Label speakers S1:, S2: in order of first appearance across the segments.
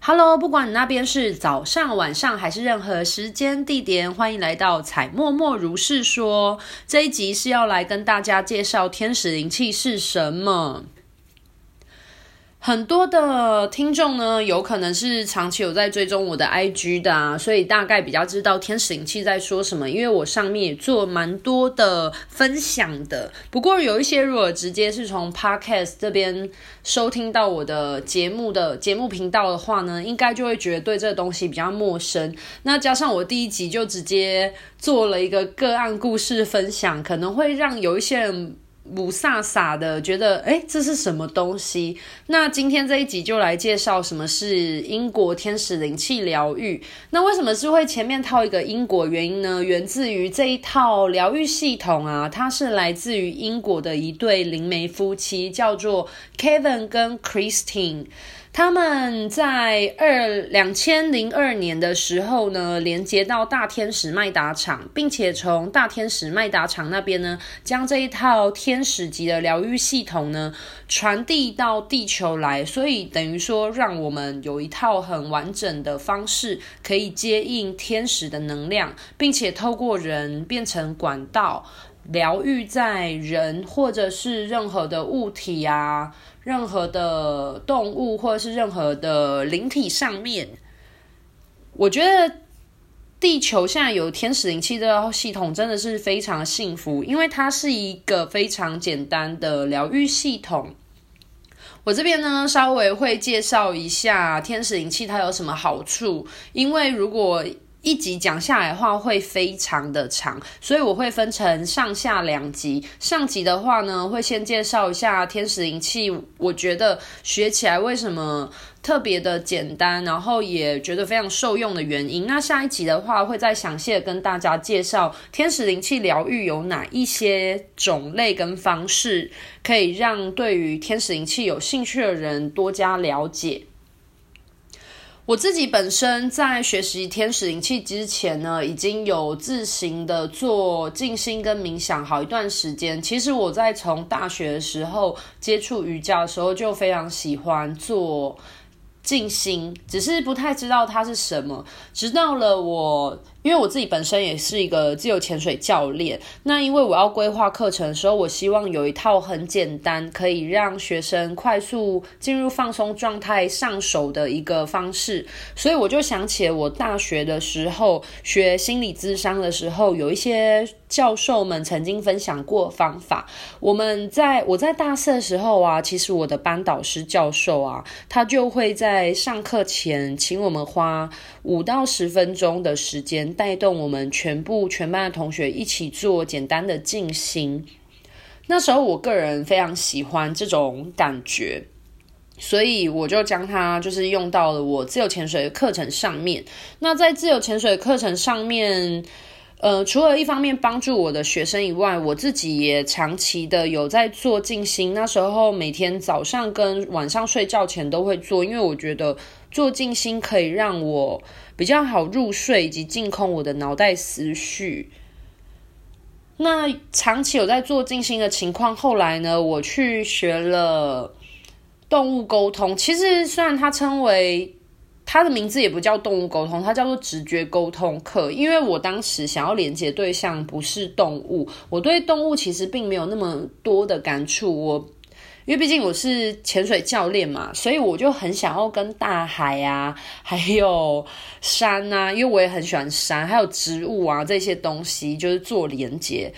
S1: Hello，不管你那边是早上、晚上还是任何时间地点，欢迎来到彩默默如是说。这一集是要来跟大家介绍天使灵气是什么。很多的听众呢，有可能是长期有在追踪我的 IG 的啊，所以大概比较知道天使灵气在说什么。因为我上面也做蛮多的分享的。不过有一些如果直接是从 Podcast 这边收听到我的节目的节目频道的话呢，应该就会觉得对这个东西比较陌生。那加上我第一集就直接做了一个个案故事分享，可能会让有一些人。雾煞煞的，觉得诶，这是什么东西？那今天这一集就来介绍什么是英国天使灵气疗愈。那为什么是会前面套一个英国原因呢？源自于这一套疗愈系统啊，它是来自于英国的一对灵媒夫妻，叫做 Kevin 跟 Christine。他们在二两千零二年的时候呢，连接到大天使麦达场，并且从大天使麦达场那边呢，将这一套天天使级的疗愈系统呢传递到地球来，所以等于说，让我们有一套很完整的方式，可以接应天使的能量，并且透过人变成管道，疗愈在人或者是任何的物体啊。任何的动物或者是任何的灵体上面，我觉得地球现在有天使灵气这套系统真的是非常幸福，因为它是一个非常简单的疗愈系统。我这边呢，稍微会介绍一下天使灵气它有什么好处，因为如果一集讲下来的话会非常的长，所以我会分成上下两集。上集的话呢，会先介绍一下天使灵气，我觉得学起来为什么特别的简单，然后也觉得非常受用的原因。那下一集的话，会再详细的跟大家介绍天使灵气疗愈有哪一些种类跟方式，可以让对于天使灵气有兴趣的人多加了解。我自己本身在学习天使灵气之前呢，已经有自行的做静心跟冥想好一段时间。其实我在从大学的时候接触瑜伽的时候，就非常喜欢做静心，只是不太知道它是什么。直到了我。因为我自己本身也是一个自由潜水教练，那因为我要规划课程的时候，我希望有一套很简单，可以让学生快速进入放松状态上手的一个方式，所以我就想起我大学的时候学心理咨商的时候，有一些教授们曾经分享过方法。我们在我在大四的时候啊，其实我的班导师教授啊，他就会在上课前请我们花五到十分钟的时间。带动我们全部全班的同学一起做简单的静心。那时候我个人非常喜欢这种感觉，所以我就将它就是用到了我自由潜水的课程上面。那在自由潜水课程上面，呃，除了一方面帮助我的学生以外，我自己也长期的有在做静心。那时候每天早上跟晚上睡觉前都会做，因为我觉得做静心可以让我。比较好入睡，以及净空我的脑袋思绪。那长期有在做静心的情况，后来呢，我去学了动物沟通。其实虽然它称为它的名字也不叫动物沟通，它叫做直觉沟通课。因为我当时想要连接对象不是动物，我对动物其实并没有那么多的感触。我因为毕竟我是潜水教练嘛，所以我就很想要跟大海啊，还有山啊，因为我也很喜欢山，还有植物啊这些东西，就是做连接。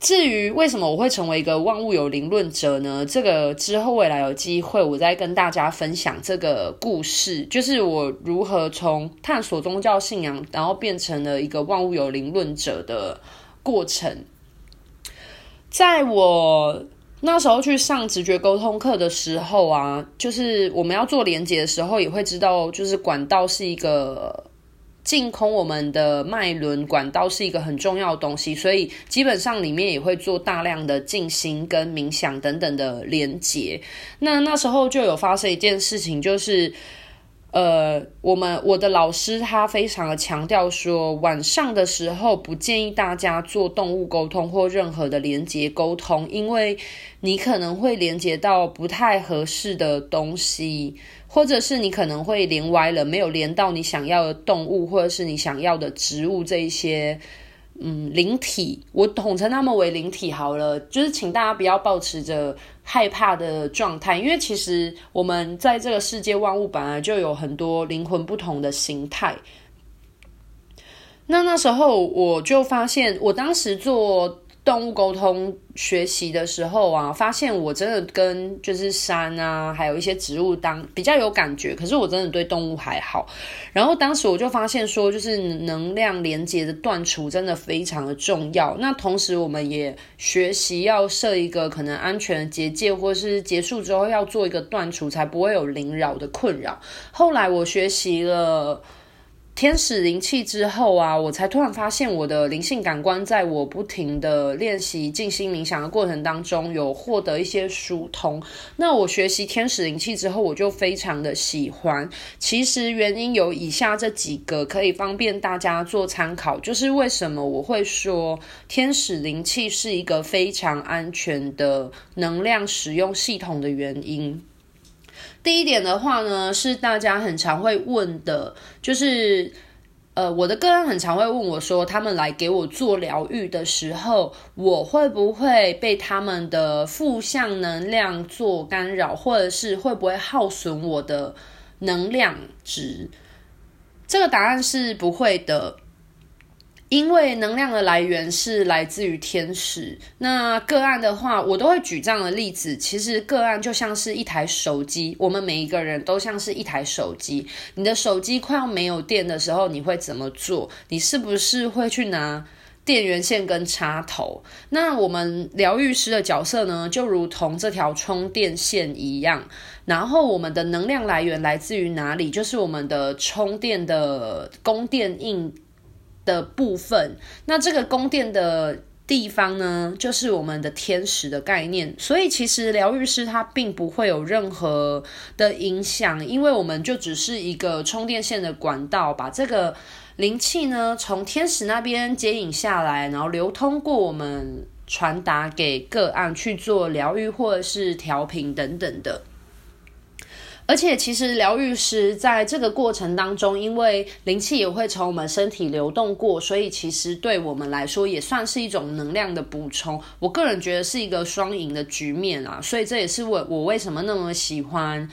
S1: 至于为什么我会成为一个万物有灵论者呢？这个之后未来有机会，我再跟大家分享这个故事，就是我如何从探索宗教信仰，然后变成了一个万物有灵论者的过程。在我。那时候去上直觉沟通课的时候啊，就是我们要做连接的时候，也会知道，就是管道是一个净空我们的脉轮，管道是一个很重要的东西，所以基本上里面也会做大量的静心跟冥想等等的连接。那那时候就有发生一件事情，就是呃，我们我的老师他非常的强调说，晚上的时候不建议大家做动物沟通或任何的连接沟通，因为你可能会连接到不太合适的东西，或者是你可能会连歪了，没有连到你想要的动物或者是你想要的植物这一些。嗯，灵体，我统称他们为灵体好了。就是请大家不要抱持着害怕的状态，因为其实我们在这个世界万物本来就有很多灵魂不同的形态。那那时候我就发现，我当时做。动物沟通学习的时候啊，发现我真的跟就是山啊，还有一些植物当比较有感觉。可是我真的对动物还好。然后当时我就发现说，就是能量连接的断除真的非常的重要。那同时我们也学习要设一个可能安全的结界，或是结束之后要做一个断除，才不会有灵扰的困扰。后来我学习了。天使灵气之后啊，我才突然发现我的灵性感官，在我不停的练习静心冥想的过程当中，有获得一些疏通。那我学习天使灵气之后，我就非常的喜欢。其实原因有以下这几个，可以方便大家做参考，就是为什么我会说天使灵气是一个非常安全的能量使用系统的原因。第一点的话呢，是大家很常会问的，就是，呃，我的个人很常会问我说，他们来给我做疗愈的时候，我会不会被他们的负向能量做干扰，或者是会不会耗损我的能量值？这个答案是不会的。因为能量的来源是来自于天使，那个案的话，我都会举这样的例子。其实个案就像是一台手机，我们每一个人都像是一台手机。你的手机快要没有电的时候，你会怎么做？你是不是会去拿电源线跟插头？那我们疗愈师的角色呢，就如同这条充电线一样。然后我们的能量来源来自于哪里？就是我们的充电的供电应的部分，那这个供电的地方呢，就是我们的天使的概念。所以其实疗愈师他并不会有任何的影响，因为我们就只是一个充电线的管道，把这个灵气呢从天使那边接引下来，然后流通过我们，传达给个案去做疗愈或者是调频等等的。而且，其实疗愈师在这个过程当中，因为灵气也会从我们身体流动过，所以其实对我们来说也算是一种能量的补充。我个人觉得是一个双赢的局面啊，所以这也是我我为什么那么喜欢。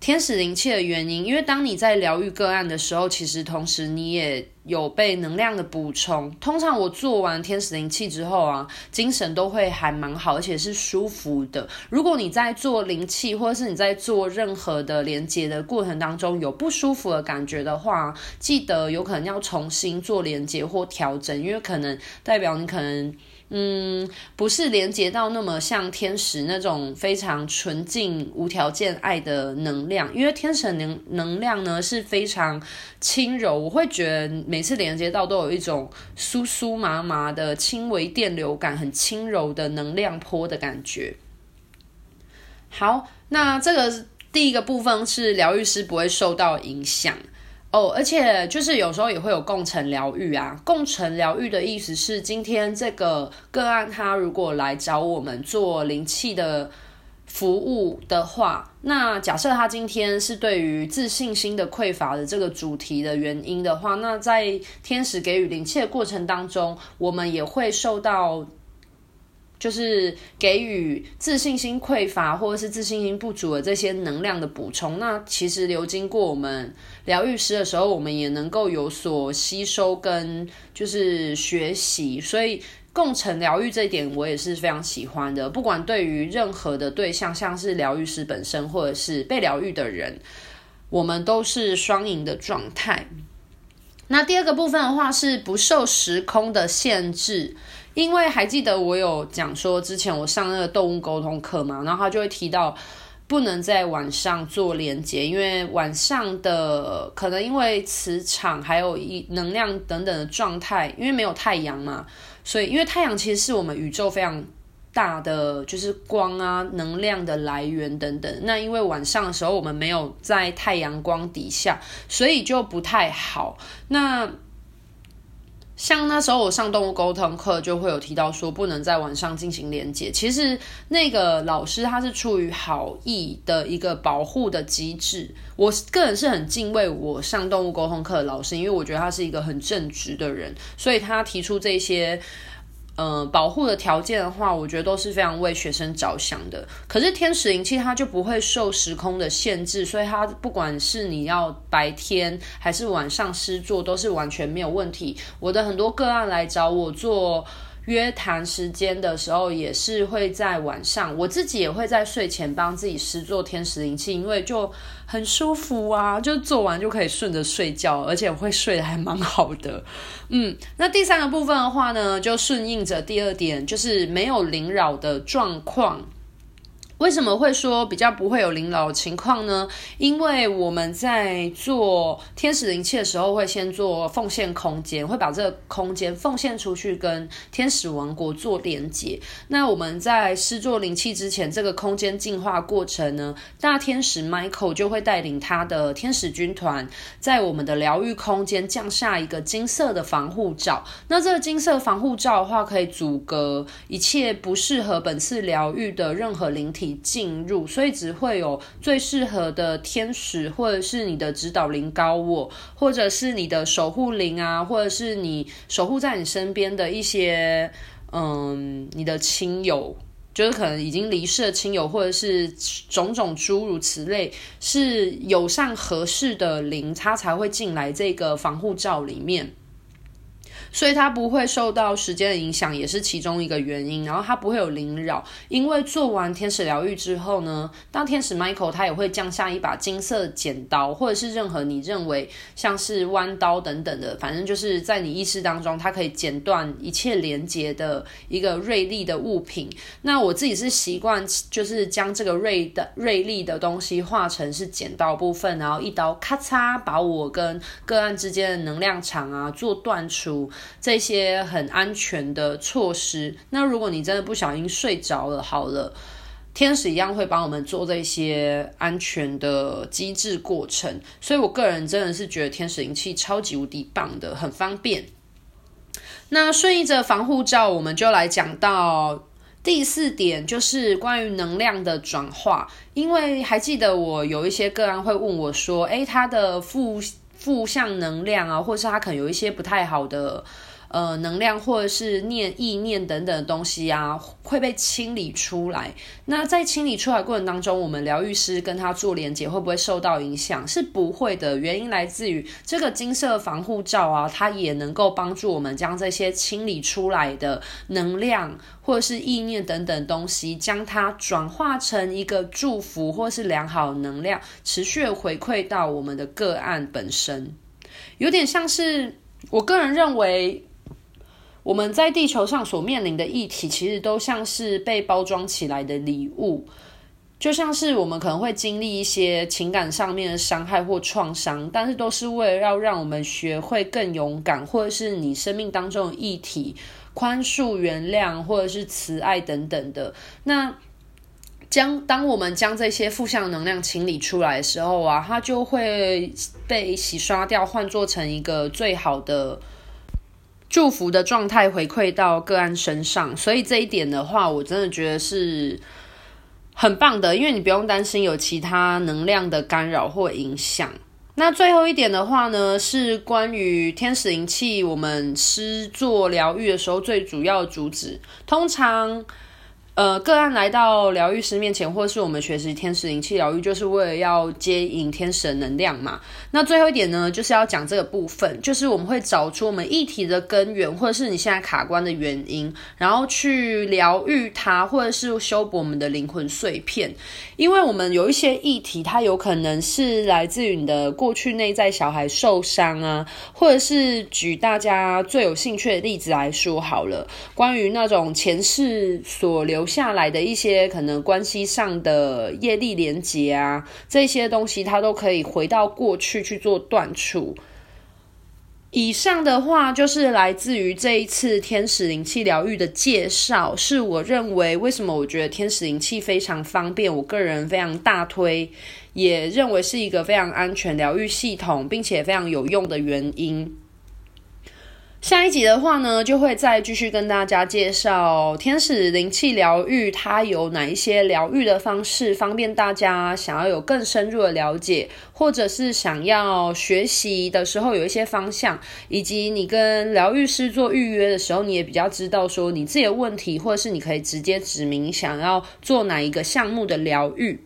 S1: 天使灵气的原因，因为当你在疗愈个案的时候，其实同时你也有被能量的补充。通常我做完天使灵气之后啊，精神都会还蛮好，而且是舒服的。如果你在做灵气，或者是你在做任何的连接的过程当中有不舒服的感觉的话，记得有可能要重新做连接或调整，因为可能代表你可能。嗯，不是连接到那么像天使那种非常纯净、无条件爱的能量，因为天使能能量呢是非常轻柔，我会觉得每次连接到都有一种酥酥麻麻的轻微电流感，很轻柔的能量波的感觉。好，那这个第一个部分是疗愈师不会受到影响。哦，而且就是有时候也会有共乘疗愈啊。共乘疗愈的意思是，今天这个个案他如果来找我们做灵气的服务的话，那假设他今天是对于自信心的匮乏的这个主题的原因的话，那在天使给予灵气的过程当中，我们也会受到。就是给予自信心匮乏或者是自信心不足的这些能量的补充。那其实流经过我们疗愈师的时候，我们也能够有所吸收跟就是学习。所以共成疗愈这一点，我也是非常喜欢的。不管对于任何的对象，像是疗愈师本身或者是被疗愈的人，我们都是双赢的状态。那第二个部分的话，是不受时空的限制。因为还记得我有讲说，之前我上那个动物沟通课嘛，然后他就会提到不能在晚上做连接，因为晚上的可能因为磁场还有一能量等等的状态，因为没有太阳嘛，所以因为太阳其实是我们宇宙非常大的就是光啊，能量的来源等等。那因为晚上的时候我们没有在太阳光底下，所以就不太好。那像那时候我上动物沟通课，就会有提到说不能在晚上进行连接。其实那个老师他是出于好意的一个保护的机制。我个人是很敬畏我上动物沟通课的老师，因为我觉得他是一个很正直的人，所以他提出这些。呃，保护的条件的话，我觉得都是非常为学生着想的。可是天使灵气它就不会受时空的限制，所以它不管是你要白天还是晚上施作，都是完全没有问题。我的很多个案来找我做。约谈时间的时候，也是会在晚上，我自己也会在睡前帮自己施做天使灵气，因为就很舒服啊，就做完就可以顺着睡觉，而且会睡得还蛮好的。嗯，那第三个部分的话呢，就顺应着第二点，就是没有灵扰的状况。为什么会说比较不会有灵扰情况呢？因为我们在做天使灵气的时候，会先做奉献空间，会把这个空间奉献出去，跟天使王国做连接。那我们在施作灵气之前，这个空间净化过程呢，大天使 Michael 就会带领他的天使军团，在我们的疗愈空间降下一个金色的防护罩。那这个金色防护罩的话，可以阻隔一切不适合本次疗愈的任何灵体。进入，所以只会有最适合的天使，或者是你的指导灵高我，或者是你的守护灵啊，或者是你守护在你身边的一些，嗯，你的亲友，就是可能已经离世的亲友，或者是种种诸如此类，是友善合适的灵，它才会进来这个防护罩里面。所以它不会受到时间的影响，也是其中一个原因。然后它不会有灵扰，因为做完天使疗愈之后呢，当天使 Michael 他也会降下一把金色剪刀，或者是任何你认为像是弯刀等等的，反正就是在你意识当中，它可以剪断一切连接的一个锐利的物品。那我自己是习惯，就是将这个锐的锐利的东西化成是剪刀部分，然后一刀咔嚓把我跟个案之间的能量场啊做断除。这些很安全的措施，那如果你真的不小心睡着了，好了，天使一样会帮我们做这些安全的机制过程。所以我个人真的是觉得天使灵气超级无敌棒的，很方便。那顺应着防护罩，我们就来讲到第四点，就是关于能量的转化。因为还记得我有一些个案会问我说，诶，他的负。负向能量啊，或者是他可能有一些不太好的。呃，能量或者是念意念等等的东西啊，会被清理出来。那在清理出来过程当中，我们疗愈师跟他做连接，会不会受到影响？是不会的。原因来自于这个金色防护罩啊，它也能够帮助我们将这些清理出来的能量或者是意念等等东西，将它转化成一个祝福或是良好能量，持续回馈到我们的个案本身。有点像是我个人认为。我们在地球上所面临的议题，其实都像是被包装起来的礼物，就像是我们可能会经历一些情感上面的伤害或创伤，但是都是为了要让我们学会更勇敢，或者是你生命当中的议题，宽恕、原谅，或者是慈爱等等的。那将当我们将这些负向能量清理出来的时候啊，它就会被洗刷掉，换做成一个最好的。祝福的状态回馈到个案身上，所以这一点的话，我真的觉得是很棒的，因为你不用担心有其他能量的干扰或影响。那最后一点的话呢，是关于天使灵气，我们施作疗愈的时候最主要的主旨，通常。呃，个案来到疗愈师面前，或是我们学习天使灵气疗愈，就是为了要接引天使的能量嘛。那最后一点呢，就是要讲这个部分，就是我们会找出我们议题的根源，或者是你现在卡关的原因，然后去疗愈它，或者是修补我们的灵魂碎片。因为我们有一些议题，它有可能是来自于你的过去内在小孩受伤啊，或者是举大家最有兴趣的例子来说好了，关于那种前世所留。下来的一些可能关系上的业力连接啊，这些东西它都可以回到过去去做断除。以上的话就是来自于这一次天使灵气疗愈的介绍，是我认为为什么我觉得天使灵气非常方便，我个人非常大推，也认为是一个非常安全疗愈系统，并且非常有用的原因。下一集的话呢，就会再继续跟大家介绍天使灵气疗愈，它有哪一些疗愈的方式，方便大家想要有更深入的了解，或者是想要学习的时候有一些方向，以及你跟疗愈师做预约的时候，你也比较知道说你自己的问题，或者是你可以直接指明想要做哪一个项目的疗愈。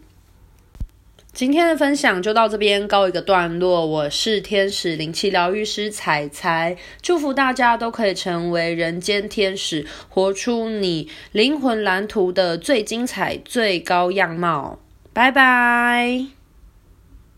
S1: 今天的分享就到这边告一个段落。我是天使灵气疗愈师彩彩，祝福大家都可以成为人间天使，活出你灵魂蓝图的最精彩、最高样貌。拜拜。